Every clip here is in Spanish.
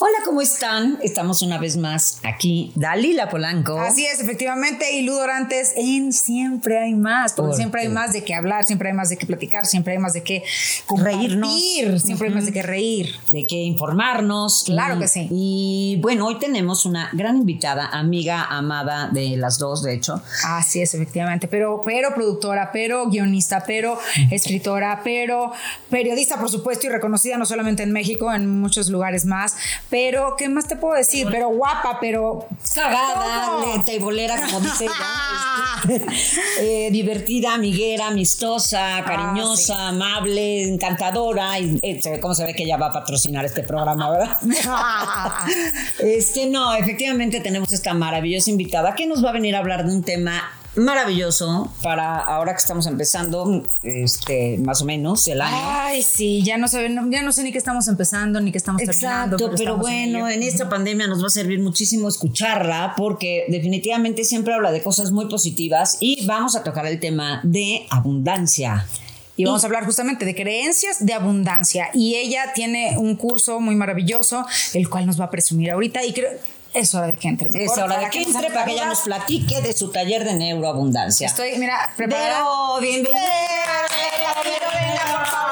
Hola, ¿cómo están? Estamos una vez más aquí, Dalila Polanco. Así es, efectivamente, y Ludorantes en Siempre hay más, porque ¿Por siempre hay qué? más de qué hablar, siempre hay más de qué platicar, siempre hay más de qué Reírnos. compartir, siempre hay más de qué reír. de que informarnos. Claro Y- que sí. Y bueno, hoy tenemos una gran invitada, amiga, amada de las dos, de hecho. Así es, efectivamente, pero, pero productora, pero guionista, pero escritora, pero periodista, por supuesto, y reconocida no solamente en México, en muchos lugares más. Pero, ¿qué más te puedo decir? Pero guapa, pero Cagada, teibolera, como dice ella. este, eh, divertida, amiguera, amistosa, cariñosa, amable, encantadora. Y eh, se ve cómo se ve que ella va a patrocinar este programa, ¿verdad? Este, no, efectivamente tenemos esta maravillosa invitada que nos va a venir a hablar de un tema maravilloso para ahora que estamos empezando, este, más o menos el año. Ay, sí, ya no sé, ya no sé ni qué estamos empezando ni qué estamos terminando. Exacto, pero bueno, ello. en esta pandemia nos va a servir muchísimo escucharla porque definitivamente siempre habla de cosas muy positivas y vamos a tocar el tema de abundancia. Y vamos a hablar justamente de creencias de abundancia. Y ella tiene un curso muy maravilloso, el cual nos va a presumir ahorita. Y creo es hora de que entre. Es hora de que entre para que ella nos platique de su taller de neuroabundancia. Estoy, mira, preparada. Vero, bienvenida. Venga, por favor.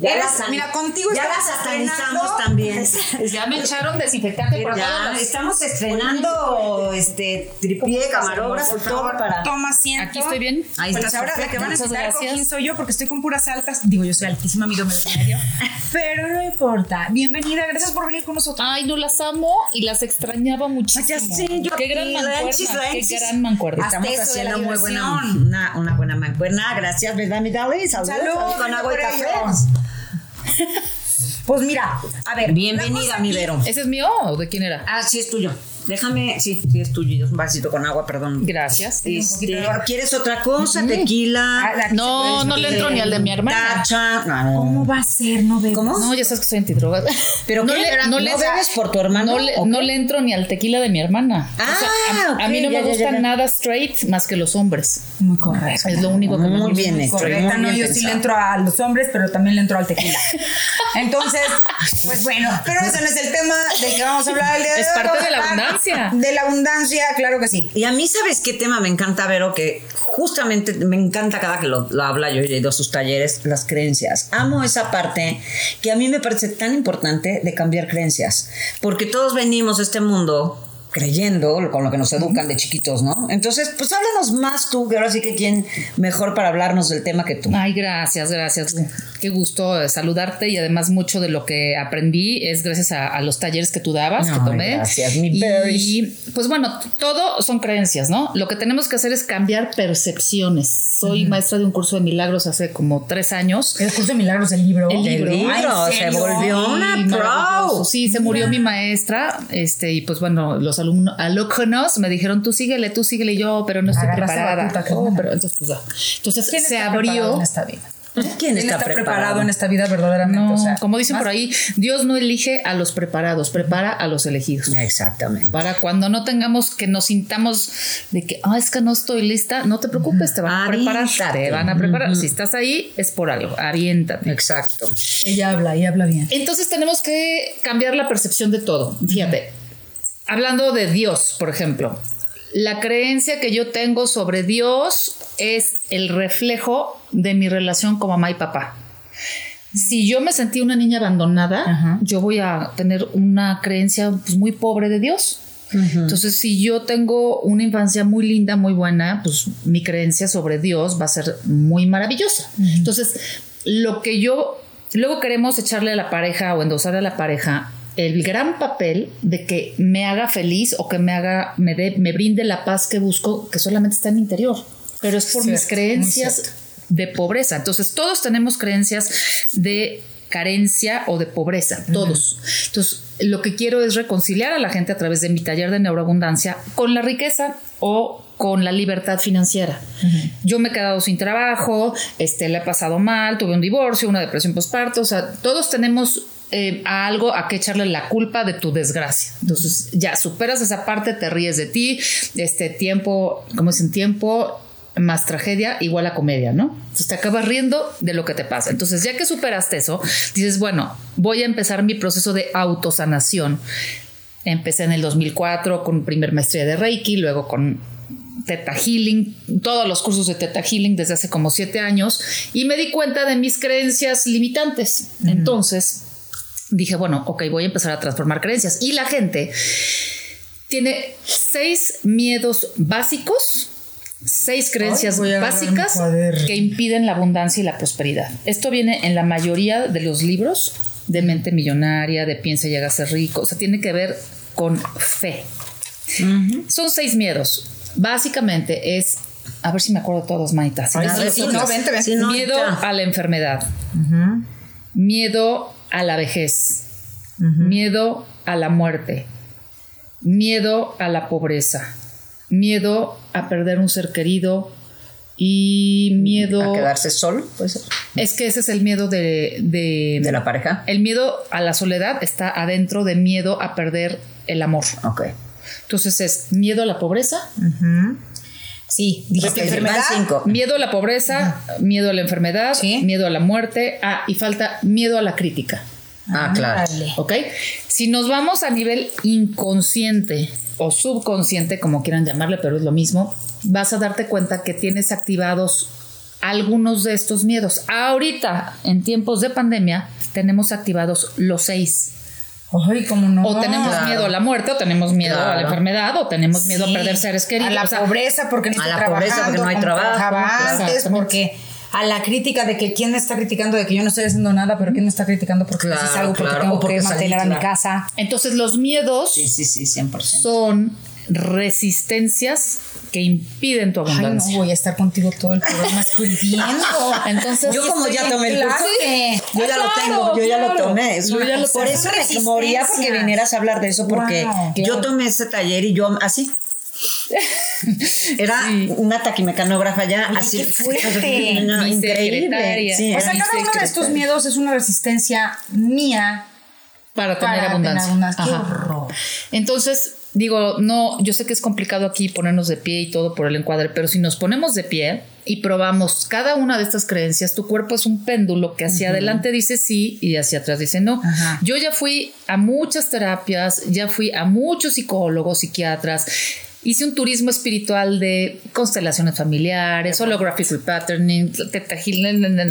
Ya Eres- la san- mira, contigo ya las satanizamos también. Ya me echaron desinfectante por Ya, estamos estrenando este tripié, camarógrafo, Por todo favor, para. toma asiento. Aquí estoy bien. Ahí Pues estás ahora la que van a necesitar gracias. cojín soy yo porque estoy con puras altas. Digo, yo soy altísima, mido medio medio. Pero no importa. Bienvenida, gracias por venir con nosotros. Ay, no las amo y las extrañaba muchísimo. ya sé, yo Qué gran lanchis, mancuerna, qué lanchis. gran mancuerna. Hasta Estamos haciendo muy buena, una, una buena mancuerna. Gracias, ¿verdad, mi? Salud, Salud, con agua y café. Pues mira, a ver. Bienvenida, mi Vero. ¿Ese es mío o de quién era? Ah, sí, es tuyo. Déjame, sí, sí, es tuyo. Un vasito con agua, perdón. Gracias. Este, ¿Quieres otra cosa? Tequila. Ah, No, no le entro ni al de mi hermana. Tacha. No, ¿Cómo va a ser? No veo. ¿Cómo? No, ya sabes que soy antidroga. ¿Pero no qué? le, no, le, bebes por tu hermano? no le, ¿O no entro ni al tequila de mi hermana. Ah, a, a mí no ya, me ya, gusta ya, ya. nada straight más que los hombres. Muy correcto. Es lo único que me Muy gusta. bien hecho. Correcta, muy no, bien yo sí le entro a los hombres, pero también le entro al tequila. Entonces, pues bueno, pero ese no es el tema del que vamos a hablar el día de Es hoy. parte Vamos de la a hablar abundancia. De la abundancia, claro que sí. Y a mí, ¿sabes qué tema me encanta, Vero? Que justamente me encanta cada que lo, lo habla, yo he ido a sus talleres, las creencias. Amo esa parte que a mí me parece tan importante de cambiar creencias. Porque todos venimos a este mundo creyendo con lo que nos educan de chiquitos, ¿no? Entonces, pues háblanos más tú, que ahora sí que quién mejor para hablarnos del tema que tú. Ay, gracias, gracias. Qué gusto saludarte y además mucho de lo que aprendí es gracias a, a los talleres que tú dabas, que tomé. gracias, mi y pues bueno, todo son creencias, ¿no? Lo que tenemos que hacer es cambiar percepciones. Soy maestra de un curso de milagros hace como tres años. El curso de milagros del libro. El El libro. libro, Ay, ¿en se volvió una Sí, pro. Sí, se murió mi maestra, este, y pues bueno, los alumnos, alumnos me dijeron, tú síguele, tú síguele, y yo, pero no estoy Agarraste preparada. Oh, pero entonces, pues, entonces ¿Quién se abrió. en esta vida? ¿Quién está, preparado? en esta vida verdaderamente? No, O sea, como dicen más- por ahí, Dios no elige a los preparados, prepara a los elegidos. Exactamente. Para cuando no tengamos que nos sintamos de que, ah, es que no estoy lista, no te preocupes, te van a preparar. Te van a preparar. Si estás ahí, es por algo. Aviéntate. Exacto. Ella habla, ella habla bien. Entonces tenemos que cambiar la percepción de todo. Fíjate, hablando de Dios, por ejemplo, la creencia que yo tengo sobre Dios es el reflejo de mi relación con mamá y papá. Si yo me sentí una niña abandonada, Ajá. yo voy a tener una creencia pues, muy pobre de Dios. Entonces, si yo tengo una infancia muy linda, muy buena, pues mi creencia sobre Dios va a ser muy maravillosa. Entonces, lo que yo luego queremos echarle a la pareja o endosarle a la pareja el gran papel de que me haga feliz o que me haga, me dé, me brinde la paz que busco, que solamente está en mi interior. Pero es por mis Cierto, creencias de pobreza. Entonces, todos tenemos creencias de carencia o de pobreza, todos. Entonces, lo que quiero es reconciliar a la gente a través de mi taller de neuroabundancia con la riqueza o con la libertad financiera. Yo me he quedado sin trabajo, este, le he pasado mal, tuve un divorcio, una depresión postparto, o sea, todos tenemos eh, a algo a que echarle la culpa de tu desgracia. Entonces, ya superas esa parte, te ríes de ti, este tiempo, como en tiempo más tragedia igual a comedia, ¿no? Entonces te acabas riendo de lo que te pasa. Entonces, ya que superaste eso, dices, bueno, voy a empezar mi proceso de autosanación. Empecé en el 2004 con primer maestría de Reiki, luego con Teta Healing, todos los cursos de Teta Healing desde hace como siete años y me di cuenta de mis creencias limitantes. Entonces dije, bueno, ok, voy a empezar a transformar creencias. Y la gente tiene seis miedos básicos seis creencias básicas que impiden la abundancia y la prosperidad. Esto viene en la mayoría de los libros de mente millonaria, de piensa y ser rico. O sea, tiene que ver con fe. Son seis miedos. Básicamente es, a ver si me acuerdo todos, Maita. miedo a la enfermedad, miedo a la vejez, miedo a la muerte, miedo a la pobreza, miedo a perder un ser querido y miedo... A quedarse solo, pues. Es que ese es el miedo de, de... De la pareja. El miedo a la soledad está adentro de miedo a perder el amor. Ok. Entonces es miedo a la pobreza. Sí, dijiste enfermedad. Miedo a la pobreza, miedo a la enfermedad, miedo a la muerte. Ah, y falta miedo a la crítica. Ah, claro. Ok. Si nos vamos a nivel inconsciente, o subconsciente, como quieran llamarle, pero es lo mismo, vas a darte cuenta que tienes activados algunos de estos miedos. Ahorita, en tiempos de pandemia, tenemos activados los seis. Ay, ¿cómo no? O tenemos miedo a la muerte, o tenemos miedo a la enfermedad, o tenemos miedo a perder seres queridos. A la pobreza porque no a la pobreza porque no hay trabajo. Antes porque a la crítica de que quién me está criticando de que yo no estoy haciendo nada, pero quién me está criticando porque claro, algo, porque tengo que mantener a mi casa. Entonces los miedos sí, sí, sí, 100%. son resistencias que impiden tu abundancia. Ay, no voy a estar contigo todo el programa escribiendo. Entonces, yo como ya tomé el curso, yo ya lo tengo, yo ya lo tomé. por eso me moría porque vinieras a hablar de eso, porque yo tomé ese taller y yo así Era una taquimecanógrafa ya así. Qué fuerte. increíble. o sea, cada uno de estos miedos es una resistencia mía para tener abundancia. Qué horror. Entonces, digo, no, yo sé que es complicado aquí ponernos de pie y todo por el encuadre, pero si nos ponemos de pie y probamos cada una de estas creencias, tu cuerpo es un péndulo que hacia adelante dice sí y hacia atrás dice no. Yo ya fui a muchas terapias, ya fui a muchos psicólogos, psiquiatras Hice un turismo espiritual de constelaciones familiares, holographic patterning, teta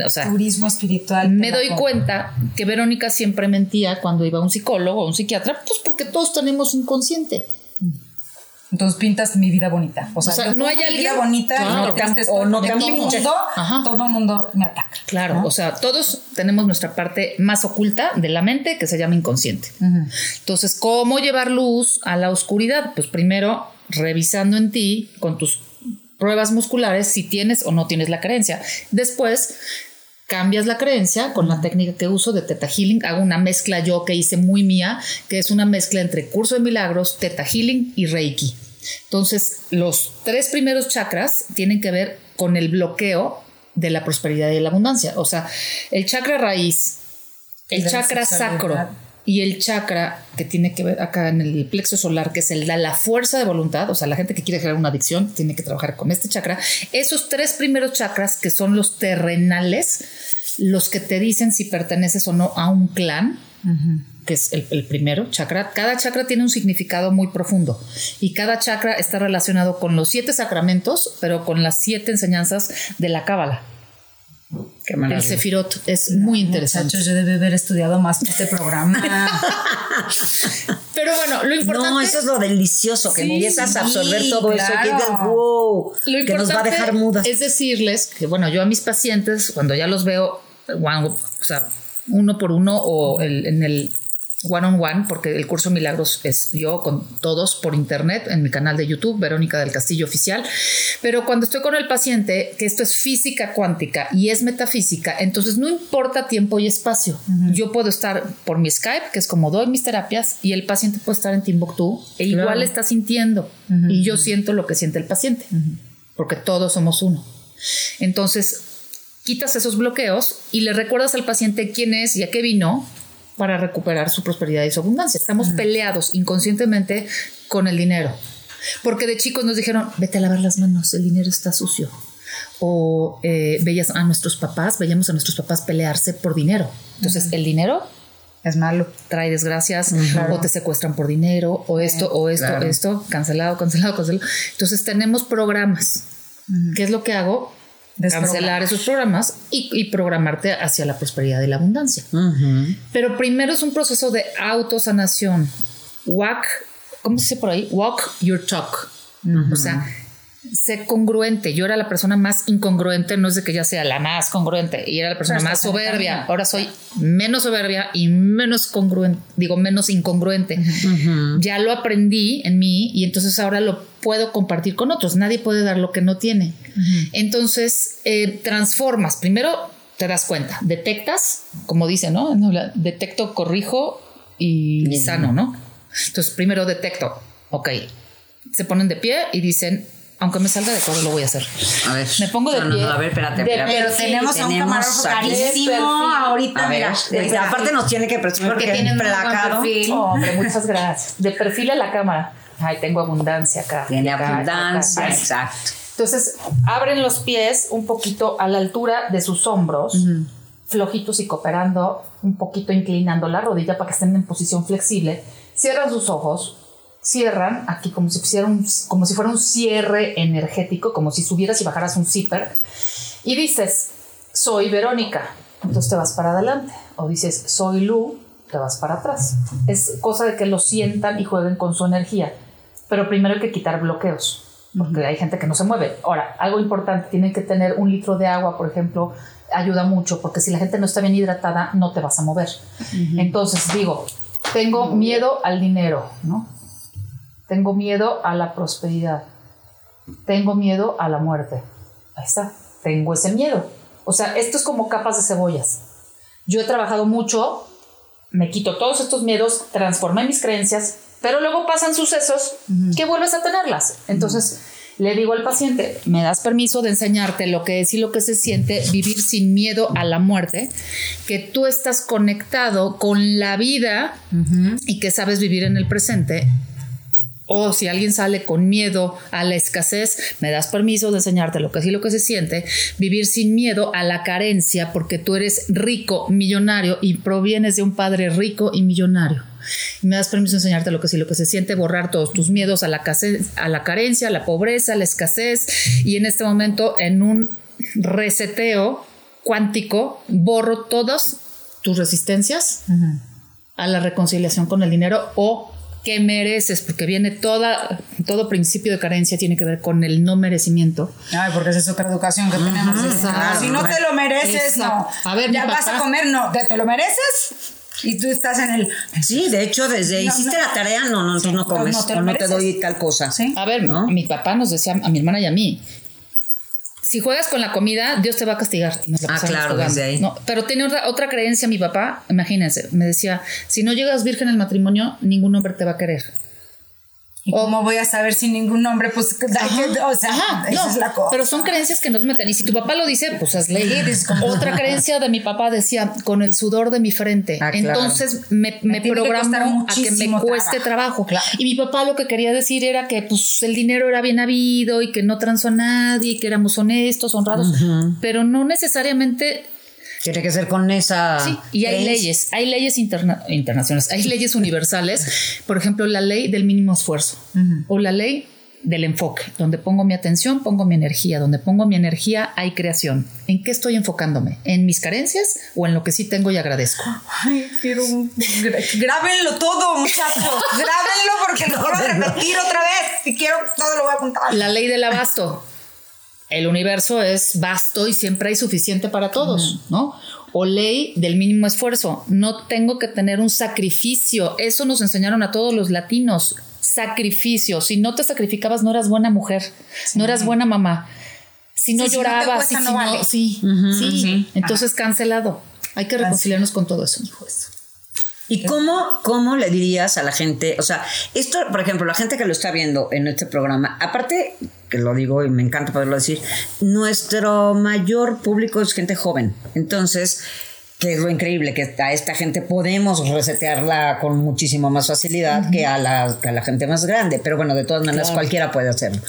o sea, turismo espiritual. Me doy cuenta que Verónica siempre mentía cuando iba a un psicólogo o un psiquiatra, pues porque todos tenemos inconsciente. Entonces pintas mi vida bonita. O sea, no hay alguien vida bonita o no todo el mundo, todo el mundo me ataca. Claro, o sea, todos tenemos nuestra parte más oculta de la mente que se llama inconsciente. Entonces, ¿cómo llevar luz a la oscuridad? Pues primero revisando en ti con tus pruebas musculares si tienes o no tienes la creencia. Después cambias la creencia con la técnica que uso de Teta Healing. Hago una mezcla yo que hice muy mía, que es una mezcla entre curso de milagros, Teta Healing y Reiki. Entonces, los tres primeros chakras tienen que ver con el bloqueo de la prosperidad y la abundancia. O sea, el chakra raíz, el chakra sacro y el chakra que tiene que ver acá en el plexo solar, que es el la fuerza de voluntad, o sea, la gente que quiere crear una adicción tiene que trabajar con este chakra. Esos tres primeros chakras, que son los terrenales, los que te dicen si perteneces o no a un clan, que es el, el, primero chakra. Cada chakra tiene un significado muy profundo y cada chakra está relacionado con los siete sacramentos, pero con las siete enseñanzas de la cábala el Sefirot es muy interesante. Muchachos, yo debe haber estudiado más este programa. Pero bueno, lo importante. No, eso es lo delicioso, que empiezas a absorber todo eso. Que, wow, que nos va a dejar mudas. Es decirles que, bueno, yo a mis pacientes, cuando ya los veo, o sea, uno por uno o en el one on one, porque el curso Milagros es yo con todos por internet en mi canal de YouTube, Verónica del Castillo Oficial. Pero cuando estoy con el paciente, que esto es física cuántica y es metafísica, entonces no importa tiempo y espacio. Yo puedo estar por mi Skype, que es como doy mis terapias, y el paciente puede estar en Timbuktu e igual está sintiendo. Y yo siento lo que siente el paciente, porque todos somos uno. Entonces, quitas esos bloqueos y le recuerdas al paciente quién es y a qué vino para recuperar su prosperidad y su abundancia. Estamos peleados inconscientemente con el dinero. Porque de chicos nos dijeron, vete a lavar las manos, el dinero está sucio. O eh, veías a nuestros papás, veíamos a nuestros papás pelearse por dinero. Entonces, el dinero es malo. Trae desgracias, o te secuestran por dinero, o esto, o esto, esto, cancelado, cancelado, cancelado. Entonces, tenemos programas. ¿Qué es lo que hago? Cancelar esos programas y, programarte hacia la prosperidad y la abundancia. Pero primero es un proceso de autosanación. Walk, ¿cómo se dice por ahí? Walk your talk. O sea, sé congruente. Yo era la persona más incongruente, no es de que ya sea la más congruente, y era la persona más soberbia. Ahora soy menos soberbia y menos congruente, digo, menos incongruente. Ya lo aprendí en mí y entonces ahora lo puedo compartir con otros. Nadie puede dar lo que no tiene. Entonces, eh, transformas. Primero te das cuenta, detectas, como dice, ¿no? Detecto, corrijo y sano, ¿no? Entonces, primero detecto, ok, se ponen de pie y dicen, aunque me salga de todo, lo voy a hacer. A ver. Me pongo de pie. a ver, espérate, espérate. Pero tenemos, a un camarógrafo carísimo ahorita. A ver, mira, aparte nos tiene que presumir porque, tiene placado. Perfil. hombre, muchas gracias. De perfil a la cámara. Ay, tengo abundancia acá. Tiene abundancia, exacto. Entonces, abren los pies un poquito a la altura de sus hombros, flojitos y cooperando, un poquito inclinando la rodilla para que estén en posición flexible. Cierran sus ojos, cierran aquí como si, como si fuera un cierre energético, como si subieras y bajaras un zipper, y dices, soy Verónica, entonces te vas para adelante, o dices, soy Lu, te vas para atrás. Es cosa de que lo sientan y jueguen con su energía, pero primero hay que quitar bloqueos, porque hay gente que no se mueve. Ahora, algo importante, tienen que tener un litro de agua, por ejemplo, ayuda mucho, porque si la gente no está bien hidratada, no te vas a mover. Entonces digo, tengo miedo al dinero, ¿no? Tengo miedo a la prosperidad. Tengo miedo a la muerte. Ahí está. Tengo ese miedo. O sea, esto es como capas de cebollas. Yo he trabajado mucho, me quito todos estos miedos, transformé mis creencias, pero luego pasan sucesos que vuelves a tenerlas. Entonces, le digo al paciente, me das permiso de enseñarte lo que es y lo que se siente vivir sin miedo a la muerte, que tú estás conectado con la vida y que sabes vivir en el presente o si alguien sale con miedo a la escasez, me das permiso de enseñarte lo que es y lo que se siente, vivir sin miedo a la carencia porque tú eres rico, millonario y provienes de un padre rico y millonario. Y me das permiso de enseñarte lo que es y lo que se siente, borrar todos tus miedos a la, a la carencia, a la pobreza, a la escasez y en este momento en un reseteo cuántico borro todas tus resistencias a la reconciliación con el dinero o que mereces, porque viene toda, todo principio de carencia tiene que ver con el no merecimiento. Ay, porque esa es otra educación que tenemos. si no te lo mereces, no. A ver, ya vas a comer, no. ¿Te, lo mereces? Y tú estás en el. Sí, de hecho, desde hiciste la tarea, no, no, tú no comes, no te, o no te doy tal cosa. ¿Sí? A ver, mi papá nos decía, a mi hermana y a mí, si juegas con la comida, Dios te va a castigar. ah, claro, desde ahí. No, pero tiene otra, otra creencia mi papá, imagínense, me decía, si no llegas virgen al matrimonio, ningún hombre te va a querer. ¿Y cómo voy a saber sin ningún nombre? Pues, o sea, esa es la cosa. Pero son creencias que nos meten. Y si tu papá lo dice, pues es ley. Otra creencia de mi papá decía, con el sudor de mi frente. Ah, Entonces me, me, programó a que me cueste trabajo. Y mi papá lo que quería decir era que pues el dinero era bien habido y que no transó a nadie, que éramos honestos, honrados. Pero no necesariamente tiene que ser con esa. Sí, y hay leyes, hay leyes internacionales, hay leyes universales. Por ejemplo, la ley del mínimo esfuerzo o la ley del enfoque, donde pongo mi atención, pongo mi energía, donde pongo mi energía hay creación. ¿En qué estoy enfocándome? ¿En mis carencias o en lo que sí tengo y agradezco? Ay, quiero un... Grábenlo todo, muchachos. Grábenlo porque lo voy a repetir otra vez. Si quiero, todo lo voy a contar. La ley del abasto el universo es vasto y siempre hay suficiente para todos, ¿no? O ley del mínimo esfuerzo. No tengo que tener un sacrificio. Eso nos enseñaron a todos los latinos. Sacrificio. Si no te sacrificabas, no eras buena mujer, no eras buena mamá. Si no Sí, si no te llorabas, cuesta, si no no- sí, sí. Entonces cancelado. Hay que reconciliarnos con todo eso, hijo. ¿Y cómo, cómo le dirías a la gente? O sea, esto, por ejemplo, la gente que lo está viendo en este programa, aparte, que lo digo y me encanta poderlo decir, nuestro mayor público es gente joven. Entonces, que es lo increíble, que a esta gente podemos resetearla con muchísimo más facilidad que, a la, que a la gente más grande. Pero bueno, de todas maneras, cualquiera puede hacerlo.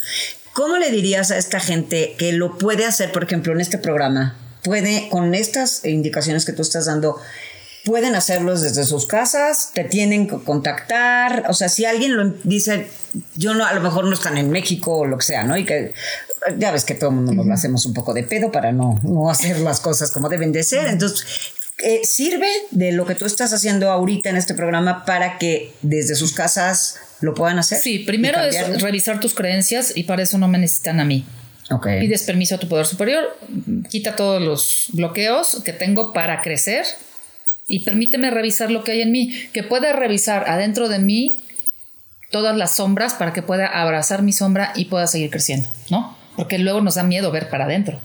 ¿Cómo le dirías a esta gente que lo puede hacer, por ejemplo, en este programa? Puede, con estas indicaciones que tú estás dando, pueden hacerlos desde sus casas, te tienen que contactar, o sea, si alguien lo dice, yo no, a lo mejor no están en México o lo que sea, ¿no? Y que ya ves que todo el mundo nos lo hacemos un poco de pedo para no, no hacer las cosas como deben de ser, entonces... eh, sirve de lo que tú estás haciendo ahorita en este programa para que desde sus casas lo puedan hacer. Sí, primero es revisar tus creencias y para eso no me necesitan a mí. Ok. Pides permiso a tu poder superior, quita todos los bloqueos que tengo para crecer y permíteme revisar lo que hay en mí, que pueda revisar adentro de mí todas las sombras para que pueda abrazar mi sombra y pueda seguir creciendo, ¿no? Porque luego nos da miedo ver para adentro.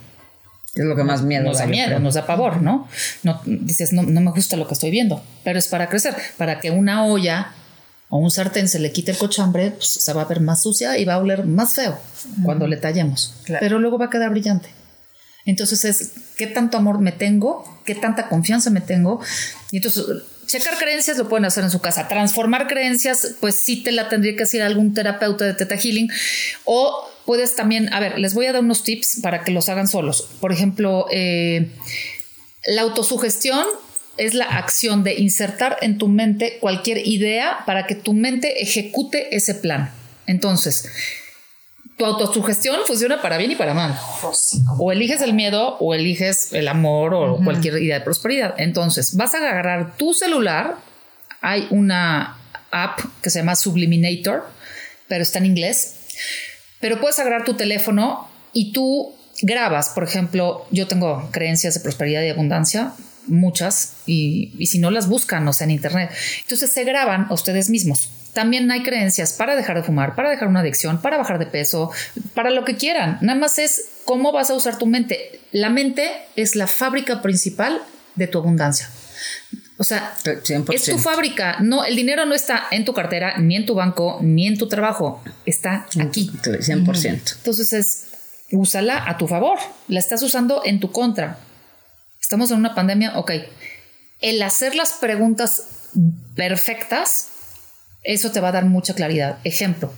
Es lo que más miedo Nos da miedo, creo. nos da pavor, ¿no? no dices, no, no me gusta lo que estoy viendo, pero es para crecer, para que una olla o un sartén se le quite el cochambre, pues, se va a ver más sucia y va a oler más feo cuando le tallemos, Claro. pero luego va a quedar brillante. Entonces es qué tanto amor me tengo, qué tanta confianza me tengo. Y entonces checar creencias lo pueden hacer en su casa. Transformar creencias, pues sí te la tendría que hacer algún terapeuta de Teta Healing. O puedes también, a ver, les voy a dar unos tips para que los hagan solos. Por ejemplo, eh, la autosugestión es la acción de insertar en tu mente cualquier idea para que tu mente ejecute ese plan. Entonces, tu autosugestión funciona para bien y para mal. O eliges el miedo o eliges el amor o cualquier idea de prosperidad. Entonces, vas a agarrar tu celular. Hay una app que se llama Subliminator, pero está en inglés. Pero puedes agarrar tu teléfono y tú grabas, por ejemplo, yo tengo creencias de prosperidad y abundancia, muchas, y, y si no las buscan, o sea, en internet. Entonces se graban a ustedes mismos. También hay creencias para dejar de fumar, para dejar una adicción, para bajar de peso, para lo que quieran. Nada más es cómo vas a usar tu mente. La mente es la fábrica principal de tu abundancia. O sea, 100%. es tu fábrica. No, el dinero no está en tu cartera, ni en tu banco, ni en tu trabajo. Está aquí. 100%. Entonces es, úsala a tu favor. La estás usando en tu contra. Estamos en una pandemia, ok. El hacer las preguntas perfectas, eso te va a dar mucha claridad. Ejemplo,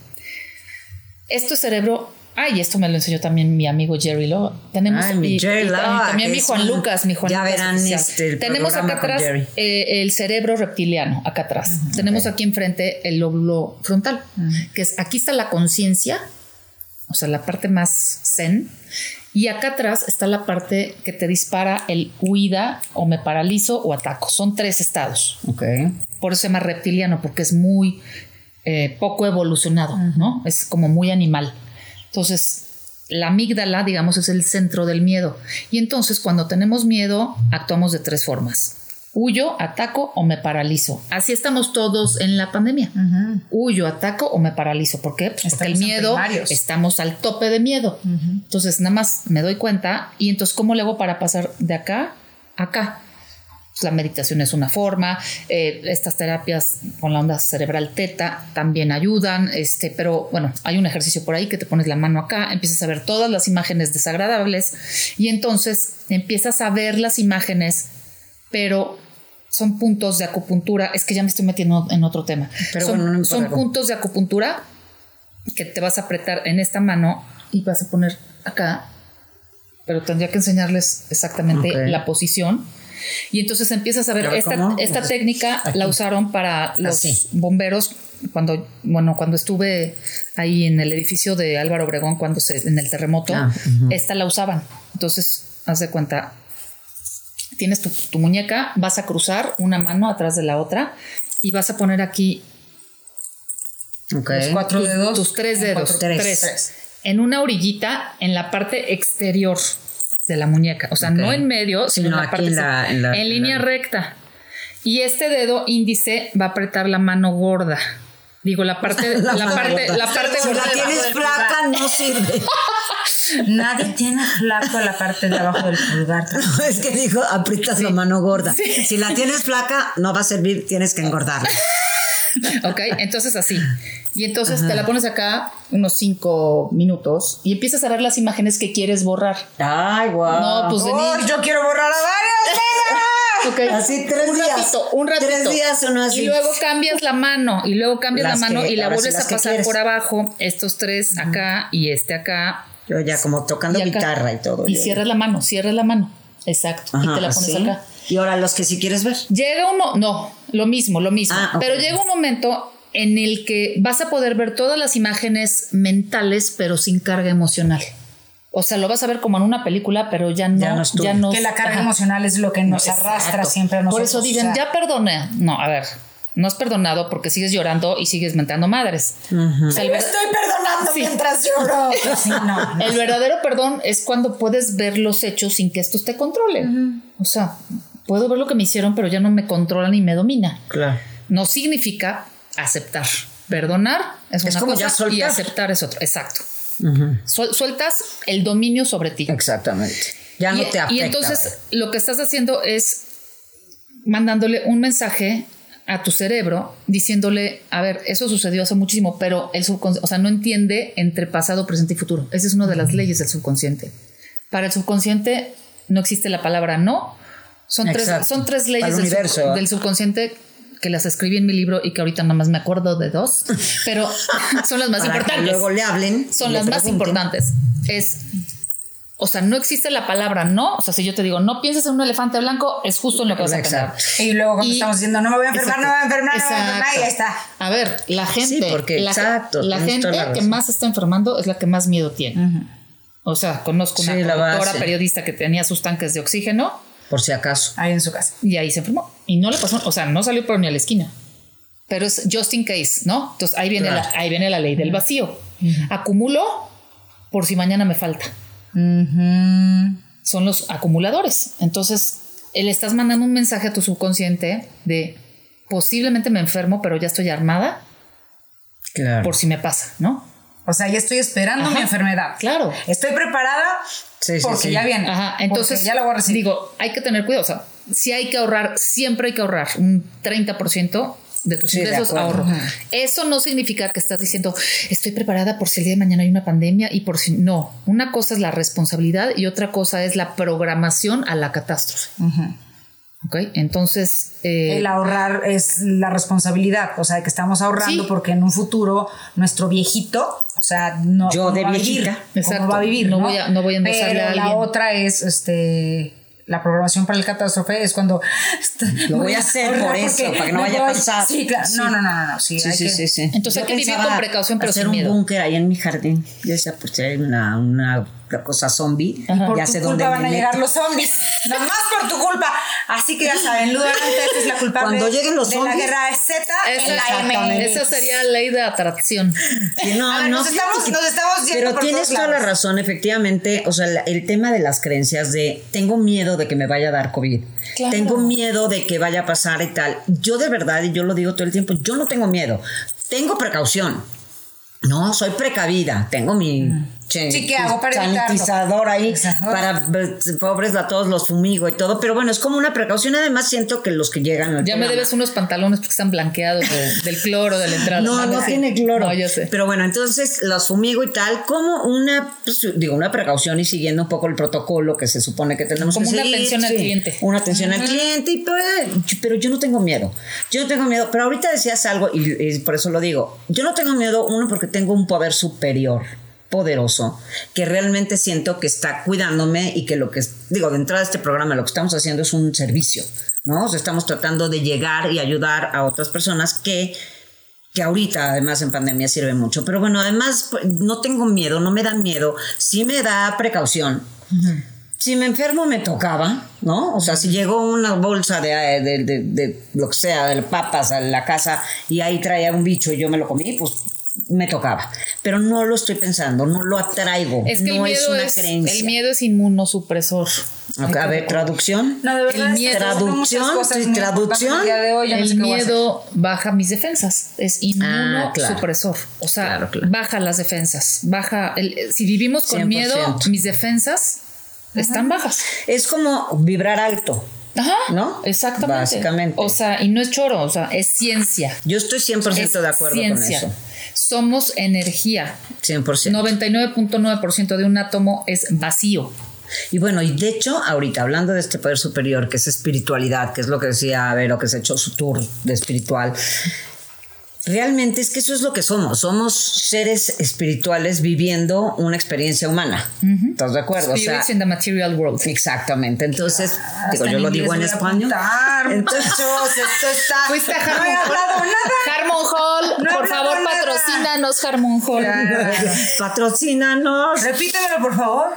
esto es cerebro. Ay, esto me lo enseñó también mi amigo Jerry Law. Tenemos Ay, mi Jerry y- y Law, también mi Juan Lucas, mi Juan ya Lucas verán este, el Tenemos acá atrás eh, el cerebro reptiliano, acá atrás. Tenemos aquí enfrente el lóbulo frontal, que es aquí está la conciencia, o sea, la parte más zen. Y acá atrás está la parte que te dispara el huida o me paralizo o ataco. Son tres estados. Ok. Por eso se llama reptiliano, porque es muy eh, poco evolucionado, ¿no? Es como muy animal. Entonces, la amígdala, digamos, es el centro del miedo. Y entonces, cuando tenemos miedo, actuamos de tres formas. Huyo, ataco o me paralizo. Así estamos todos en la pandemia. Huyo, ataco o me paralizo. ¿Por qué? Pues porque el miedo, estamos al tope de miedo. Entonces, nada más me doy cuenta. Y entonces, ¿cómo le hago para pasar de acá a acá? Pues la meditación es una forma, eh, estas terapias con la onda cerebral teta también ayudan, este, pero bueno, hay un ejercicio por ahí que te pones la mano acá, empiezas a ver todas las imágenes desagradables y entonces empiezas a ver las imágenes, pero son puntos de acupuntura, es que ya me estoy metiendo en otro tema, Pero son, bueno, no importa son cómo. puntos de acupuntura que te vas a apretar en esta mano y vas a poner acá, pero tendría que enseñarles exactamente la posición. Y entonces empiezas a ver, esta, técnica aquí. la usaron para los Así. bomberos cuando, bueno, cuando estuve ahí en el edificio de Álvaro Obregón, cuando se, en el terremoto, Ah, esta la usaban. Entonces, haz de cuenta, tienes tu, tu muñeca, vas a cruzar una mano atrás de la otra y vas a poner aquí Ok. Los cuatro tus, dedos. tus tres dedos, Cuatro- tres. tres. en una orillita en la parte exterior de la muñeca. O sea, no en medio, sino, en la parte en, línea recta. Y este dedo índice va a apretar la mano gorda. Digo, la parte, la, parte, la parte Si la tienes flaca, no sirve. Nadie tiene flaco la parte de abajo del pulgar. es que dijo, aprietas la mano gorda. Si la tienes flaca, no va a servir, tienes que engordarla. ok, entonces así. Y entonces te la pones acá unos cinco minutos y empiezas a ver las imágenes que quieres borrar. Ay, guau. No, pues oh, yo quiero borrar a varios. Okay. Así tres un días. Ratito, un ratito. Tres días o no así. Y luego cambias la mano. Y luego cambias la mano y la vuelves a pasar por abajo. Estos tres acá y este acá. Yo ya como tocando guitarra y todo. Y cierras la mano, cierras la mano. Exacto. y te la pones acá. Y ahora los que si quieres ver. Llega uno, no, lo mismo, lo mismo. Ah, pero llega un momento en el que vas a poder ver todas las imágenes mentales, pero sin carga emocional. O sea, lo vas a ver como en una película, pero ya no. Ya no, que la carga emocional es lo que nos arrastra siempre a nosotros. Por eso dicen, ya perdoné. No, a ver, no has perdonado porque sigues llorando y sigues mentando madres. o sea, estoy perdonando mientras lloro. El verdadero perdón es cuando puedes ver los hechos sin que esto te controle. O sea, puedo ver lo que me hicieron, pero ya no me controla ni me domina. Claro. No significa aceptar. Perdonar es una como cosa y aceptar es otro. Exacto. sueltas el dominio sobre ti. Exactamente. Ya no te afecta. Y entonces lo que estás haciendo es mandándole un mensaje a tu cerebro diciéndole, a ver, eso sucedió hace muchísimo, pero el subconsciente, o sea, no entiende entre pasado, presente y futuro. Esa es una de las leyes del subconsciente. Para el subconsciente no existe la palabra no. Son, tres, son tres leyes del, subconsciente que las escribí en mi libro y que ahorita nada más me acuerdo de dos, pero son las más importantes. luego le hablen. Son las más importantes. Es o sea, no existe la palabra no. O sea, si yo te digo, no pienses en un elefante blanco, es justo en lo que vas a pensar. Y luego cuando estamos diciendo, no me voy a enfermar, no me voy a enfermar, no me voy a enfermar, y ahí está. A ver, la gente, porque, la, exacto, la gente que más está enfermando es la que más miedo tiene. O sea, conozco una doctora periodista que tenía sus tanques de oxígeno. Por si acaso. Ahí en su casa. Y ahí se enfermó. Y no le pasó, o sea, no salió por ni a la esquina. Pero es just in case, ¿no? Entonces ahí viene, la, ahí viene la ley del vacío. Acumulo por si mañana me falta. Son los acumuladores. Entonces, le estás mandando un mensaje a tu subconsciente de posiblemente me enfermo, pero ya estoy armada. Claro. Por si me pasa, ¿no? O sea, ya estoy esperando mi enfermedad. Claro. Estoy preparada sí, porque ya viene. Ajá. Entonces, ya lo voy a recibir. Digo, hay que tener cuidado. O sea, si hay que ahorrar, siempre hay que ahorrar un 30% de tus ingresos ahorro. Eso no significa que estás diciendo estoy preparada por si el día de mañana hay una pandemia y por si no. Una cosa es la responsabilidad y otra cosa es la programación a la catástrofe. Ok, entonces. Eh, el ahorrar es la responsabilidad, o sea, que estamos ahorrando porque en un futuro nuestro viejito, o sea, no, Yo de va viejita. vivir. no va a vivir. No, voy a, no voy a Pero la otra es este la programación para el catástrofe es cuando lo voy a hacer por eso para que no vaya a pasar. sí claro. No no no no sí, sí, sí, sí, entonces hay que vivir con precaución pero hacer un búnker ahí en mi jardín yo decía si hay una, una cosa zombie por tu culpa van a llegar los zombies nomás por tu culpa así que ya saben antes es la culpa cuando lleguen los zombies de la guerra Z en la M esa sería ley de atracción no, no, nos, estamos, nos estamos pero tienes toda la razón efectivamente o sea el tema de las creencias de tengo miedo de que me vaya a dar COVID. Tengo miedo de que vaya a pasar y tal. Yo de verdad, y yo lo digo todo el tiempo, yo no tengo miedo. Tengo precaución. No, soy precavida. Tengo mi... Mm sí, ¿qué hago para sanitizador ahí para pobres a todos los fumigo y todo, pero bueno, es como una precaución. Además, siento que los que llegan. Ya me debes unos pantalones porque están blanqueados del cloro de la entrada. No, no, tiene cloro. No, yo sé. Pero bueno, entonces los fumigo y tal, como una, pues, digo, una precaución y siguiendo un poco el protocolo que se supone que tenemos como que una atención al cliente. Una atención al cliente, y, pero, pero, yo no tengo miedo. Yo no tengo miedo, pero ahorita decías algo y, y por eso lo digo. Yo no tengo miedo, uno, porque tengo un poder superior poderoso que realmente siento que está cuidándome y que lo que digo de entrada de este programa lo que estamos haciendo es un servicio, ¿no? O sea, estamos tratando de llegar y ayudar a otras personas que que ahorita además en pandemia sirve mucho, pero bueno, además pues, no tengo miedo, no me da miedo, sí me da precaución. Si me enfermo me tocaba, ¿no? O sea, si llegó una bolsa de, de, de, de lo que sea, de papas a la casa y ahí traía un bicho y yo me lo comí, pues me tocaba, pero no lo estoy pensando, no lo atraigo, Es que no el es una es, creencia. el miedo es inmunosupresor. Ok, a ver, traducción. No, de verdad. El es que miedo- Traducción, cosas sí, muy traducción. el de hoy, ya no sé el miedo baja mis defensas, es inmunosupresor. O sea, Claro, claro. baja las defensas, baja el, si vivimos con 100%. miedo, mis defensas están bajas. Es como vibrar alto. Ajá. ¿No? Exactamente. Básicamente. O sea, y no es choro, o sea, es ciencia. Yo estoy 100% Es de acuerdo ciencia. con eso. Somos energía. 100%. 99.9% de un átomo es vacío. Y bueno, y de hecho, ahorita hablando de este poder superior, que es espiritualidad, que es lo que decía Vero, que se echó su tour de espiritual, realmente es que eso es lo que somos. Somos seres espirituales viviendo una experiencia humana. ¿Estás de acuerdo? O sea, Spirits in the material world. exactamente. Entonces, digo, yo lo digo en español. Entonces, esto está. Fuiste a Harmon Hall. Harmon Hall, No por favor, nada. patrocínanos, Harmon Hall. patrocínanos. Repítemelo, por favor.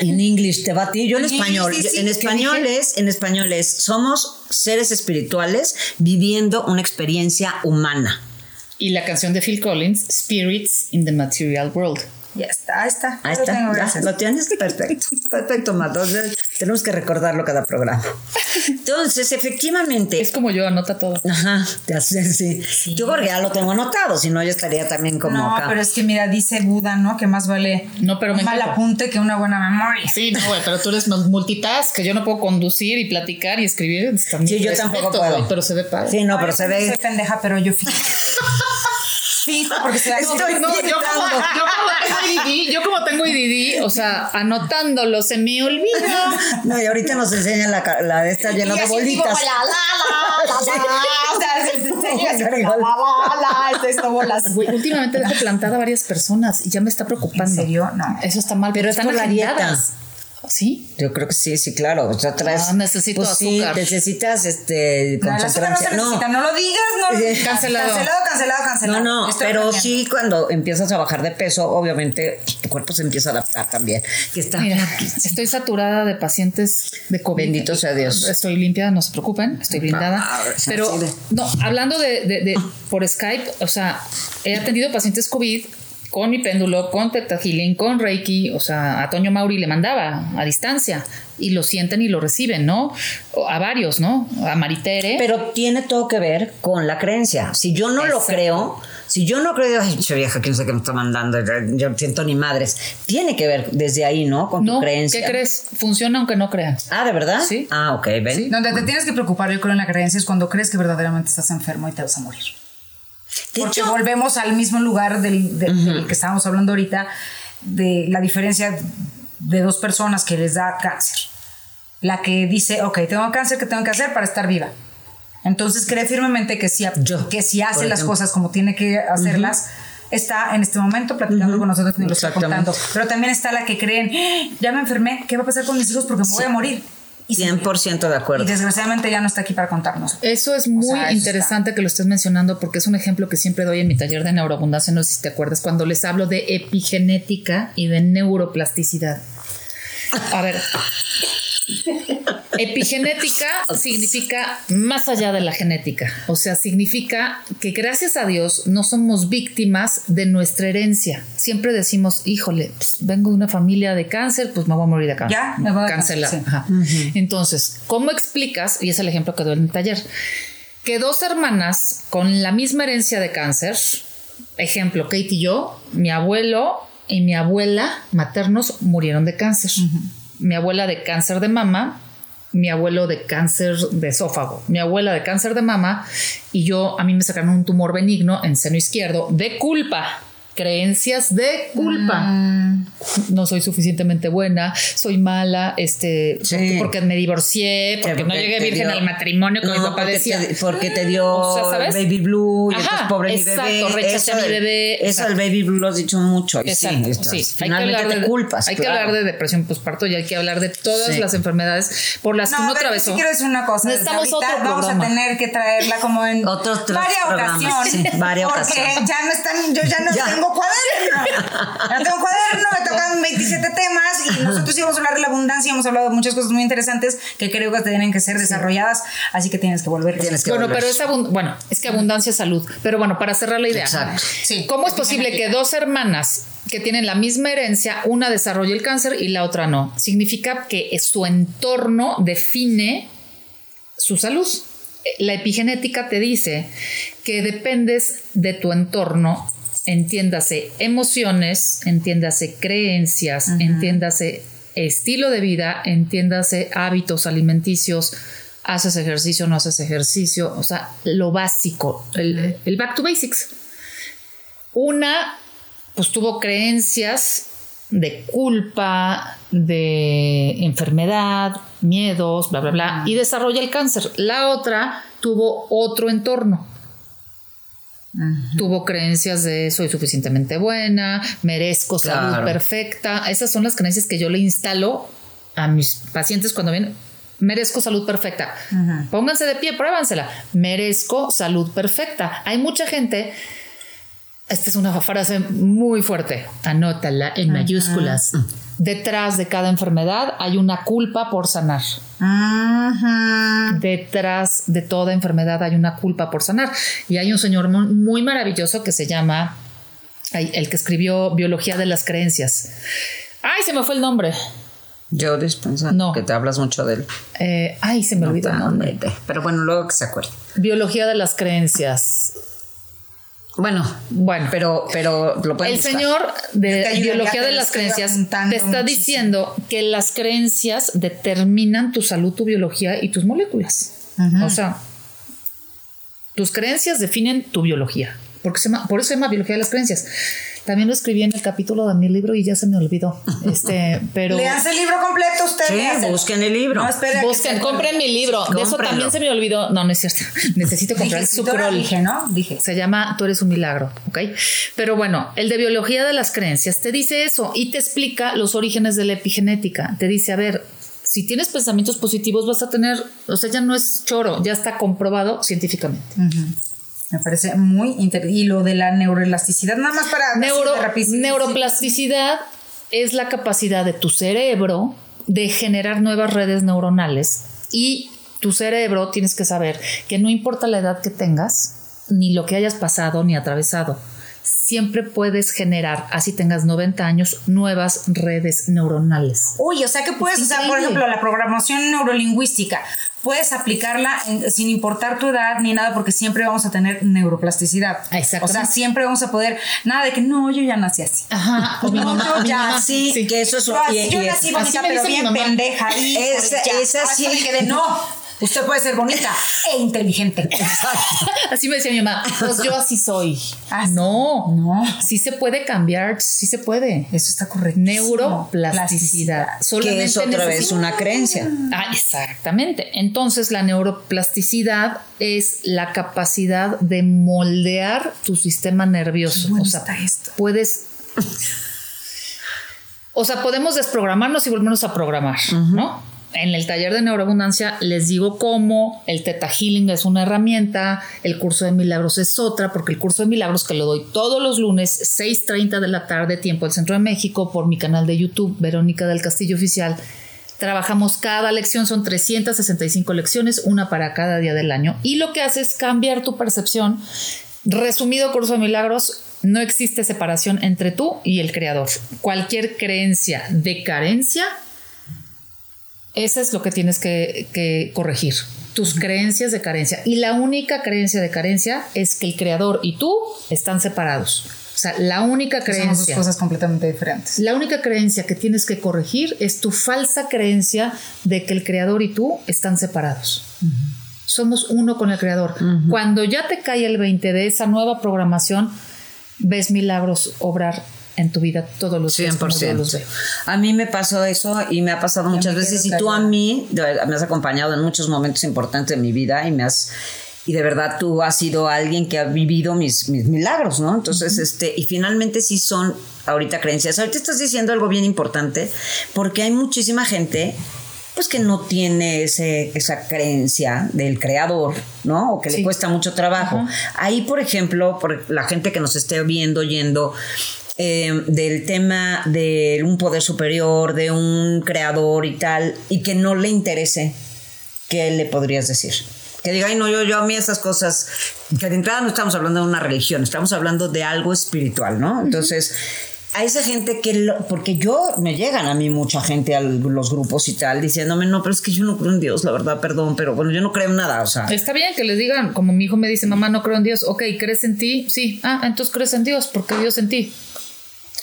En inglés te batí yo en En español. Sí, en español es, en español es, somos seres espirituales viviendo una experiencia humana. Y la canción de Phil Collins, Spirits in the Material World. Ya está, ahí está. Ahí Lo está, tengo, ya, lo tienes perfecto, perfecto, Mato. Entonces, Tenemos que recordarlo cada programa. Entonces, efectivamente, Es como yo, anota todo. Ajá, ya sé, sí. Yo porque ya lo tengo anotado, si no yo estaría también como No, acá. pero es que mira, dice Buda, ¿no? Que más vale No, pero me un mal encanta. apunte que una buena memoria. Sí, no, güey, pero tú eres multitask, que yo no puedo conducir y platicar y escribir. Muy Sí, yo respeto, tampoco puedo. pero se ve padre. Sí, no, pero se también ve. Soy pendeja, pero yo fijo. Fijo, porque se Estoy No, yo, como, yo como tengo IDD, yo como tengo IDD, o sea, anotándolo se me olvida. No, y ahorita nos enseña la, la de esta llena de bolitas. últimamente dejo plantada a varias personas y ya me está preocupando. ¿En serio? No. Eso está mal, Pero pero es están por la dieta. ¿Sí? Yo creo que sí, sí, claro. O sea, traes. Ah, necesito pues sí, azúcar. necesitas este No, azúcar no se concentrancia. necesita, no lo digas, no. Cancelado. Cancelado, cancelado, No, cancelado. no, Estoy pero sí cuando empiezas a bajar de peso, obviamente tu cuerpo se empieza a adaptar también. Que está Mira, estoy saturada de pacientes de COVID. Bendito sea Dios. Estoy limpia, no se preocupen, estoy blindada. Ah, Pero, así de- no, hablando de, de- de- por Skype, o sea, he atendido pacientes COVID con mi péndulo, con Teta Healing, con Reiki, o sea, a Toño Mauri le mandaba a distancia y lo sienten y lo reciben, ¿no? A varios, ¿no? A Maritere. Pero tiene todo que ver con la creencia. Si yo no lo creo, si yo no creo, ay, che vieja, quién sé qué me está mandando, yo no siento ni madres. Tiene que ver desde ahí, ¿no? Con no, tu creencia. ¿qué crees? Funciona aunque no crean. Ah, ¿de verdad? Sí. Ah, ok, ven. Donde te tienes que preocupar, yo creo, en la creencia es cuando crees que verdaderamente estás enfermo y te vas a morir. De Porque hecho, volvemos al mismo lugar del, del- del que estábamos hablando ahorita, de la diferencia de dos personas que les da cáncer. La que dice, ok, tengo cáncer, ¿qué tengo que hacer para estar viva? Entonces cree firmemente que si, Yo, que si hace las ejemplo. cosas como tiene que hacerlas, está en este momento platicando con nosotros y nos lo está contando. Pero también está la que creen, "Ah, ya me enfermé, ¿qué va a pasar con mis hijos? Porque me voy a morir. Y, se- 100% de acuerdo. y desgraciadamente ya no está aquí para contarnos. Eso es muy sea, eso interesante que lo estés mencionando porque es un ejemplo que siempre doy en mi taller de neuroabundancia, no sé si te acuerdas, cuando les hablo de epigenética y de neuroplasticidad. A ver, epigenética significa más allá de la genética, o sea, significa que gracias a Dios no somos víctimas de nuestra herencia. Siempre decimos, híjole, pues, vengo de una familia de cáncer, pues me voy a morir de cáncer. Ya, me voy a Cancelar. Entonces, ¿cómo explicas? Y es el ejemplo que doy en mi taller. Que dos hermanas con la misma herencia de cáncer, ejemplo, Kate y yo, mi abuelo y mi abuela maternos murieron de cáncer. Mi abuela de cáncer de mama, mi abuelo de cáncer de esófago, mi abuela de cáncer de mama y yo, a mí me sacaron un tumor benigno en seno izquierdo de culpa. Creencias de culpa no soy suficientemente buena, soy mala, este, Sí. porque, porque me divorcié, porque, no llegué virgen dio- al matrimonio, como No, mi papá porque decía. te, porque te dio O sea, ¿sabes? baby blue y Ajá, entonces pobre exacto, mi bebé. rechace Eso a mi bebé, Eso exacto. del baby blue lo has dicho mucho. Exacto, sí, sí. Hay que finalmente hablar de, culpas. Hay claro. que hablar de depresión postparto y hay que hablar de todas las enfermedades por las que No, uno atravesó. quiero decir una cosa. Necesitamos ahorita otro Vamos programa. a tener que traerla como en varias ocasiones. porque ya no están, yo ya no Ya. Tengo cuaderno. No tengo cuaderno me tocan 27 temas y nosotros íbamos a hablar de la abundancia, hemos hablado de muchas cosas muy interesantes que creo que tienen que ser desarrolladas, así que tienes que volver. Tienes que Bueno, volver. pero es bueno, es que abundancia es salud. Pero bueno, para cerrar la idea. Exacto. Sí. ¿Cómo es posible que dos hermanas que tienen la misma herencia, una desarrolle el cáncer y la otra no? Significa que su entorno define su salud. La epigenética te dice que dependes de tu entorno, entiéndase emociones, entiéndase creencias, entiéndase estilo de vida, entiéndase hábitos alimenticios, haces ejercicio, no haces ejercicio, o sea, lo básico, el, el back to basics. Una, pues tuvo creencias de culpa, de enfermedad, miedos, bla, bla, bla, y desarrolla el cáncer. La otra tuvo otro entorno. Tuvo creencias de soy suficientemente buena, merezco salud perfecta. Esas son las creencias que yo le instalo a mis pacientes cuando vienen. Merezco salud perfecta. Pónganse de pie, pruébansela. Merezco salud perfecta. Hay mucha gente esta es una frase muy fuerte. Anótala en mayúsculas. Detrás de cada enfermedad hay una culpa por sanar. Ajá. Detrás de toda enfermedad hay una culpa por sanar. Y hay un señor mu- muy maravilloso que se llama, el que escribió Biología de las Creencias. Ay, se me fue el nombre. Yo dispensa No. que te hablas mucho de él. Eh, ay, se me olvidó el nombre. Pero bueno, luego que se acuerde. Biología de las Creencias. Bueno, Bueno. pero, pero lo pueden El buscar. señor de biología de las creencias te está muchísimo. diciendo que las creencias determinan tu salud, tu biología y tus moléculas. O sea, tus creencias definen tu biología. Porque se llama- por eso se llama biología de las creencias. También lo escribí en el capítulo de mi libro y ya se me olvidó. Este, pero Leanse el libro completo ustedes. Sí, busquen el libro. No, espera que busquen, compren mi libro. de eso también se me olvidó. No, no es cierto. Necesito comprar su. Dije, ¿no? Dije. Se llama Tú eres un milagro, ¿ok? Pero bueno, el de biología de las creencias te dice eso y te explica los orígenes de la epigenética. Te dice, a ver, si tienes pensamientos positivos vas a tener, o sea, ya no es choro, ya está comprobado científicamente. Me parece muy interesante. Y lo de la neuroelasticidad, nada más para. Neuro- neuroplasticidad es la capacidad de tu cerebro de generar nuevas redes neuronales y tu cerebro tienes que saber que no importa la edad que tengas, ni lo que hayas pasado ni atravesado, siempre puedes generar, así tengas 90 años, nuevas redes neuronales. Uy, o sea que puedes, o sea, por ejemplo, la programación neurolingüística, puedes aplicarla en- sin importar tu edad ni nada, porque siempre vamos a tener neuroplasticidad. Exactamente. O sea, siempre vamos a poder, nada de que no, yo ya nací así. Ajá, o mi No, mamá, yo mi ya mamá, Sí, que eso es Yo, y- así- yo y- nací así bonita, pero bien mamá. pendeja. Esa- esa sí. me quedé, no, usted puede ser bonita e inteligente. Así me decía mi mamá, pues yo así soy. Ah, no, No. sí se puede cambiar, sí se puede. Eso está correcto. Neuroplasticidad. que Solamente es otra vez una creencia. Ah, exactamente. Entonces, la neuroplasticidad es la capacidad de moldear tu sistema nervioso. Bueno o sea, está esto. puedes. O sea, podemos desprogramarnos y volvernos a programar, ¿no? En el taller de neuroabundancia les digo cómo el Theta Healing es una herramienta, el curso de milagros es otra, porque el curso de milagros que lo doy todos los lunes, 6:30 de la tarde, tiempo del Centro de México, por mi canal de YouTube, Verónica del Castillo Oficial. Trabajamos cada lección, son 365 lecciones, una para cada día del año. Y lo que hace es cambiar tu percepción. Resumido, curso de milagros, no existe separación entre tú y el creador. Cualquier creencia de carencia, eso es lo que tienes que, que corregir. Tus creencias de carencia. Y la única creencia de carencia es que el creador y tú están separados. O sea, la única Somos dos creencia. cosas completamente diferentes. La única creencia que tienes que corregir es tu falsa creencia de que el creador y tú están separados. Somos uno con el creador. Cuando ya te cae el 20 de esa nueva programación, ves milagros obrar en tu vida todos los días. como yo los 100%. veo. A mí me pasó eso y me ha pasado muchas veces. Y tú a mí me has acompañado en muchos momentos importantes de mi vida y me has. Y de verdad tú has sido alguien que ha vivido mis, mis milagros, ¿no? Entonces, este, y finalmente sí son ahorita creencias. Ahorita estás diciendo algo bien importante porque hay muchísima gente pues que no tiene ese, esa creencia del creador, ¿no? O que le cuesta mucho trabajo. Ahí, por ejemplo, por la gente que nos esté viendo, yendo, eh, del tema de un poder superior, de un creador y tal, y que no le interese, ¿qué le podrías decir? Que diga, ay, no, yo, yo a mí esas cosas, que de entrada no estamos hablando de una religión, estamos hablando de algo espiritual, ¿no? Entonces, a esa gente que, lo- porque yo, me llegan a mí mucha gente a los grupos y tal, diciéndome, no, pero es que yo no creo en Dios, la verdad, perdón, pero bueno, yo no creo en nada, o sea. Está bien que les digan, como mi hijo me dice, mamá, no creo en Dios. Ok, ¿crees en ti? Sí. Ah, entonces crees en Dios, porque Dios en ti.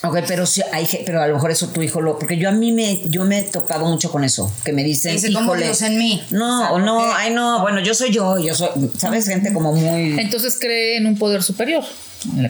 Ok, pero sí, hay, ge- pero a lo mejor eso tu hijo lo, porque yo a mí me, yo me he topado mucho con eso, que me dicen, Dice, ¿cómo Dios en mí? No, O sea, no, ay no, bueno, yo soy yo, yo soy, ¿sabes? Gente como muy, Entonces cree en un poder superior.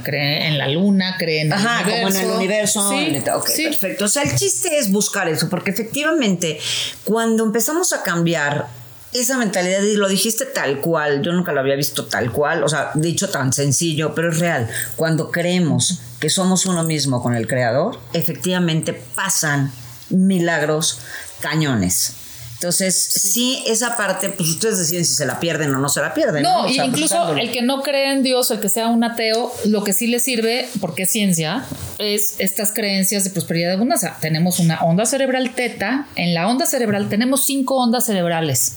Cree en la luna, cree en ajá, el universo. como en el universo. Sí, neta, ok, sí. perfecto. O sea, el chiste es buscar eso, porque efectivamente, cuando empezamos a cambiar esa mentalidad, y lo dijiste tal cual, yo nunca lo había visto tal cual, o sea, dicho tan sencillo, pero es real. Cuando creemos que somos uno mismo con el creador, efectivamente pasan milagros cañones. Entonces, sí. esa parte, pues ustedes deciden si se la pierden o no se la pierden. No, O y sea, incluso el que no cree en Dios, el que sea un ateo, lo que sí le sirve, porque es ciencia, es estas creencias de prosperidad y abundancia. Tenemos una onda cerebral teta. En la onda cerebral tenemos cinco ondas cerebrales.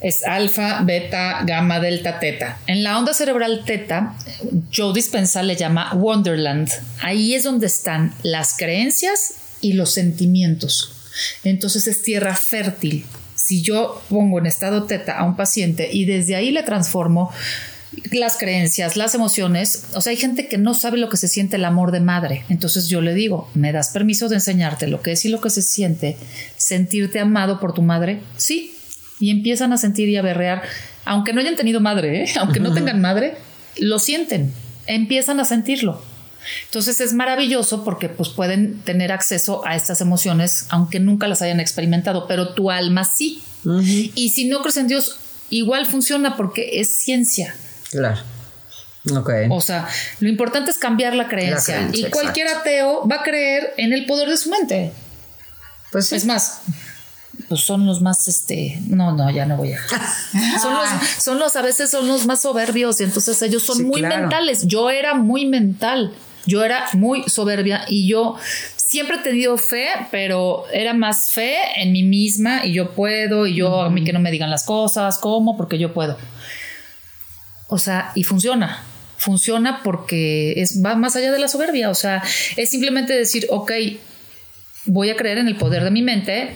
Es alfa, beta, gamma, delta, teta. En la onda cerebral teta, Joe Dispenza le llama Wonderland. Ahí es donde están las creencias y los sentimientos. Entonces es tierra fértil. Si yo pongo en estado teta a un paciente y desde ahí le transformo las creencias, las emociones, o sea, hay gente que no sabe lo que se siente el amor de madre. Entonces yo le digo, ¿me das permiso de enseñarte lo que es y lo que se siente sentirte amado por tu madre? Sí. Y empiezan a sentir y a berrear, aunque no hayan tenido madre, ¿eh? aunque no tengan madre, lo sienten, empiezan a sentirlo. Entonces es maravilloso porque pues pueden tener acceso a estas emociones aunque nunca las hayan experimentado, pero tu alma sí. Y si no crees en Dios, igual funciona porque es ciencia. Claro. Ok. O sea, lo importante es cambiar la creencia. La creencia, y cualquier exacto. ateo va a creer en el poder de su mente. pues sí. Es más, pues son los más, este, no, no, ya no voy a. Son los, son los, a veces son los más soberbios y entonces ellos son Sí, muy claro. mentales. Yo era muy mental, yo era muy soberbia y yo siempre he tenido fe, pero era más fe en mí misma y yo puedo y yo a mí que no me digan las cosas, ¿cómo? Porque yo puedo. O sea, y funciona. Funciona porque es, va más allá de la soberbia. O sea, es simplemente decir, ok, voy a creer en el poder de mi mente.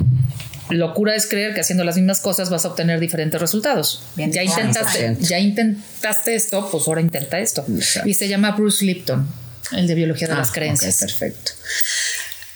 Locura es creer que haciendo las mismas cosas vas a obtener diferentes resultados. Bien, ya intentaste, 100%. ya intentaste esto, pues ahora intenta esto. Exacto. Y se llama Bruce Lipton, el de biología de Ah, las creencias. ok, perfecto.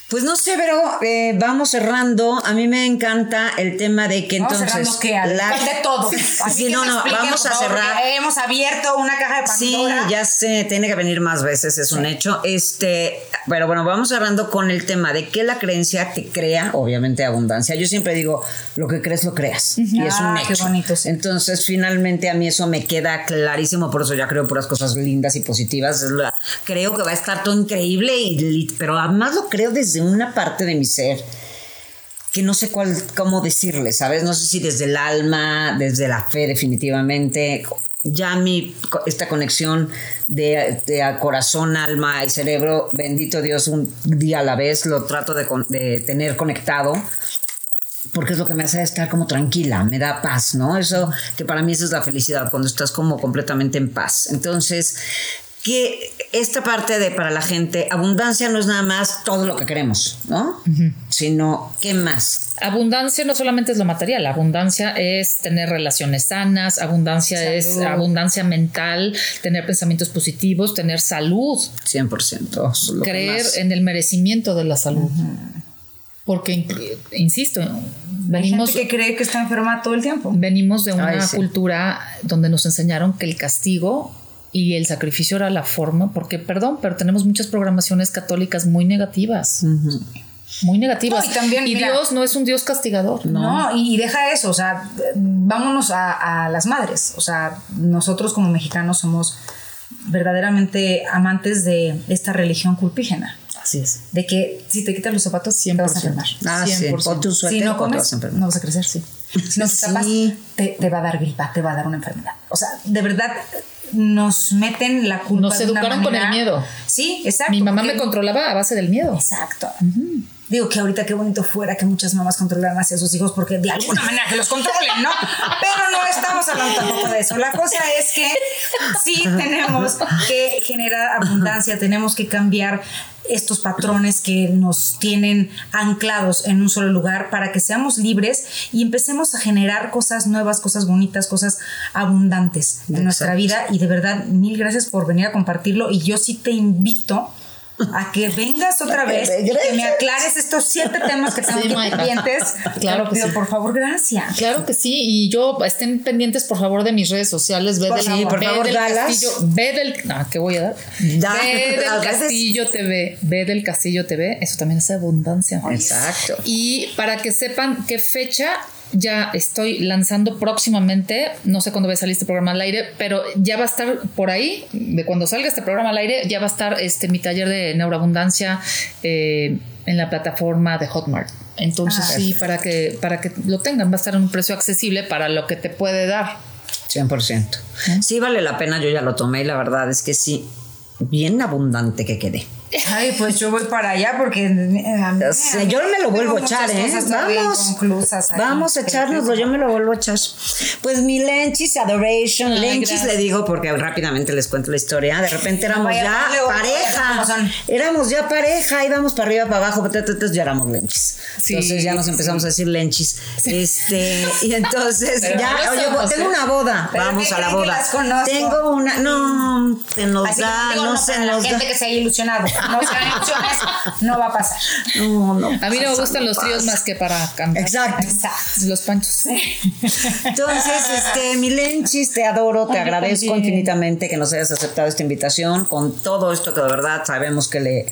Pues no sé, pero eh, vamos cerrando. A mí me encanta el tema de que Vamos entonces. cerrando la- de todo. Sí, Así que no, no, vamos a cerrar. Hemos abierto una caja de Sí, Pandora. ya sé, tiene que venir más veces, es un hecho. Este, pero bueno, vamos cerrando con el tema de que la creencia te crea, obviamente, abundancia. Yo siempre digo, lo que crees, lo creas. Y es un Ah, qué hecho. bonito, sí. Entonces, finalmente, a mí eso me queda clarísimo, por eso ya creo puras cosas lindas y positivas. Es la- creo que va a estar todo increíble, y, pero además lo creo desde una parte de mi ser que no sé cuál, cómo decirle, ¿sabes? No sé si desde el alma, desde la fe definitivamente. Ya mi, esta conexión de, de corazón, alma y cerebro, bendito Dios, un día a la vez lo trato de, de tener conectado porque es lo que me hace estar como tranquila, me da paz, ¿no? Eso, que para mí esa es la felicidad, cuando estás como completamente en paz. Entonces, que esta parte de para la gente, abundancia no es nada más todo lo que queremos, ¿no? Sino, ¿qué más? Abundancia no solamente es lo material, abundancia es tener relaciones sanas, abundancia es abundancia mental, tener pensamientos positivos, tener salud, 100%. eso es lo que creer en el merecimiento de la salud. Porque, in- insisto, venimos, gente que cree que está enferma todo el tiempo. venimos de una Ay, sí. cultura donde nos enseñaron que el castigo y el sacrificio era la forma, porque, perdón, pero tenemos muchas programaciones católicas muy negativas. Muy negativas. No, y también, mira- Dios no es un Dios castigador. No, y, y deja eso, o sea, vámonos a, a las madres. O sea, nosotros como mexicanos somos verdaderamente amantes de esta religión culpígena. Así es. De que si te quitas los zapatos, te vas a enfermar. Ah, sí, 100%. ponte un suéter Si no comes, vas a enfermar. no vas a crecer, sí. Si no te tapas, Sí. te, te va a dar gripa, te va a dar una enfermedad. O sea, de verdad, nos meten la culpa. Nos de una educaron con el manera- miedo. Sí, exacto. Mi mamá porque- me controlaba a base del miedo. Exacto. Digo que ahorita qué bonito fuera que muchas mamás controlaran hacia sus hijos porque de alguna manera que los controlen, ¿no? Pero no estamos hablando tampoco de eso. La cosa es que sí tenemos que generar abundancia, tenemos que cambiar estos patrones que nos tienen anclados en un solo lugar para que seamos libres y empecemos a generar cosas nuevas, cosas bonitas, cosas abundantes en nuestra vida. Y de verdad, mil gracias por venir a compartirlo. Y yo sí te invito a que vengas otra que vez y que me regreses. aclares estos siete temas que tengo Sí, aquí pendientes. Claro que pido, sí. por favor, gracias. Claro que sí, y yo estén pendientes por favor de mis redes sociales. Ve Por del, favor. por ve favor, del castillo, ve del. Ah, ¿qué voy a dar? Da, ve del veces- castillo TV, ve del castillo TV. Eso también es abundancia. Exacto. Y para que sepan qué fecha ya estoy lanzando próximamente, no sé cuándo va a salir este programa al aire, pero ya va a estar por ahí, de cuando salga este programa al aire, ya va a estar este mi taller de neuroabundancia eh, en la plataforma de Hotmart. Entonces Ah. sí, para que, para que lo tengan, va a estar en un precio accesible para lo que te puede dar. 100%. Sí vale la pena, yo ya lo tomé y la verdad es que sí, bien abundante que quedé. Ay, pues yo voy para allá porque eh, yo me lo vuelvo a echar, ¿eh? Vamos. Vamos a echárnoslo, yo me lo vuelvo a echar. Pues mi Lenchis Adoration, Lenchis gracias. le digo porque rápidamente les cuento la historia. De repente éramos ya pareja. Éramos ya pareja, íbamos para arriba, para abajo, ta, ya éramos Lenchis. Sí, entonces ya nos empezamos a decir Lenchis. Este, y entonces Pero ya, oye, somos, tengo una boda. Vamos ¿qué a la boda. Tengo una, no, se nos Así da, no, se nos da. gente que se haya ilusionado. No ilusiones, no va a pasar. No, no. A mí no me gustan no los tríos más que para cantar. Exacto. Exacto. Los panchos. Entonces, este, mi Lenchis, te adoro, te Ay, agradezco también. infinitamente que nos hayas aceptado esta invitación con todo esto que de verdad sabemos que le,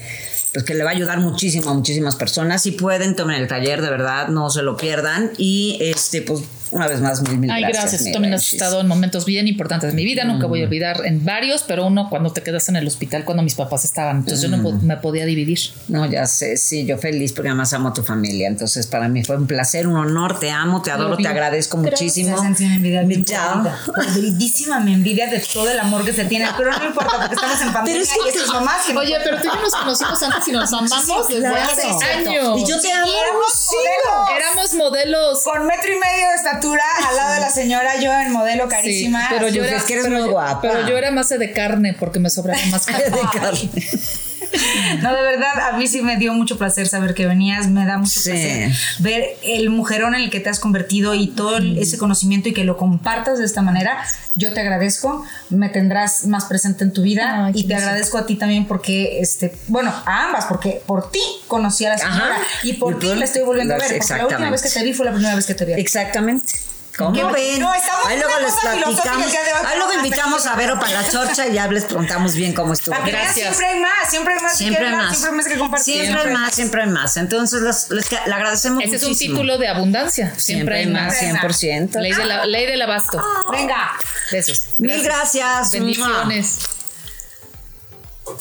pues que le va a ayudar muchísimo a muchísimas personas. Si pueden, tomen el taller, de verdad, no se lo pierdan. Y este, pues, una vez más, mil, mil Ay, gracias. gracias. mi Tú también has estado en momentos bien importantes de mi vida. Nunca voy a olvidar en varios, pero uno cuando te quedas en el hospital cuando mis papás estaban. Entonces yo no po- me podía dividir. No, ya sé, sí, yo feliz porque además amo a tu familia. Entonces, para mí fue un placer, un honor, te amo, te adoro, te agradezco Gracias. muchísimo. Envidia bonita. Podridísima me envidia de todo el amor que se tiene, pero no importa porque estamos en pandemia es que y estas mamás que Oye, pero tú y yo nos conocimos antes y nos amamos desde claro. hace años. Y yo te amo, Y éramos sí. modelos. Éramos modelos. con metro y medio de estatura al lado de la señora, yo en modelo Sí, carísima. pero yo Pues era, es que eres pero muy yo- guapa. Pero yo era más de carne porque me sobraba más carne. De carne. No, de verdad, a mí sí me dio mucho placer saber que venías, me da mucho Sí. placer ver el mujerón en el que te has convertido y todo ese conocimiento y que lo compartas de esta manera. Yo te agradezco, me tendrás más presente en tu vida Ay, y te agradezco a ti también porque, este, bueno, a ambas, porque por ti conocí a la señora Ajá. y por ti la estoy volviendo a ver, porque la última vez que te vi fue la primera vez que te vi. Exactamente. ¿Cómo Que- ven? no, estamos Ahí luego les platicamos. Ahí luego invitamos a Vero para la chorcha y ya les preguntamos bien cómo estuvo. Gracias. siempre hay más, siempre hay más, que Siempre hay querer más. siempre hay más que compartir. Siempre hay más, siempre hay más. Entonces les, les le agradecemos Ese es un muchísimo. título de abundancia. Siempre, hay más. 100%. Ley, de la, ley del abasto. Venga. Besos. Mil gracias. Bendiciones. Mua.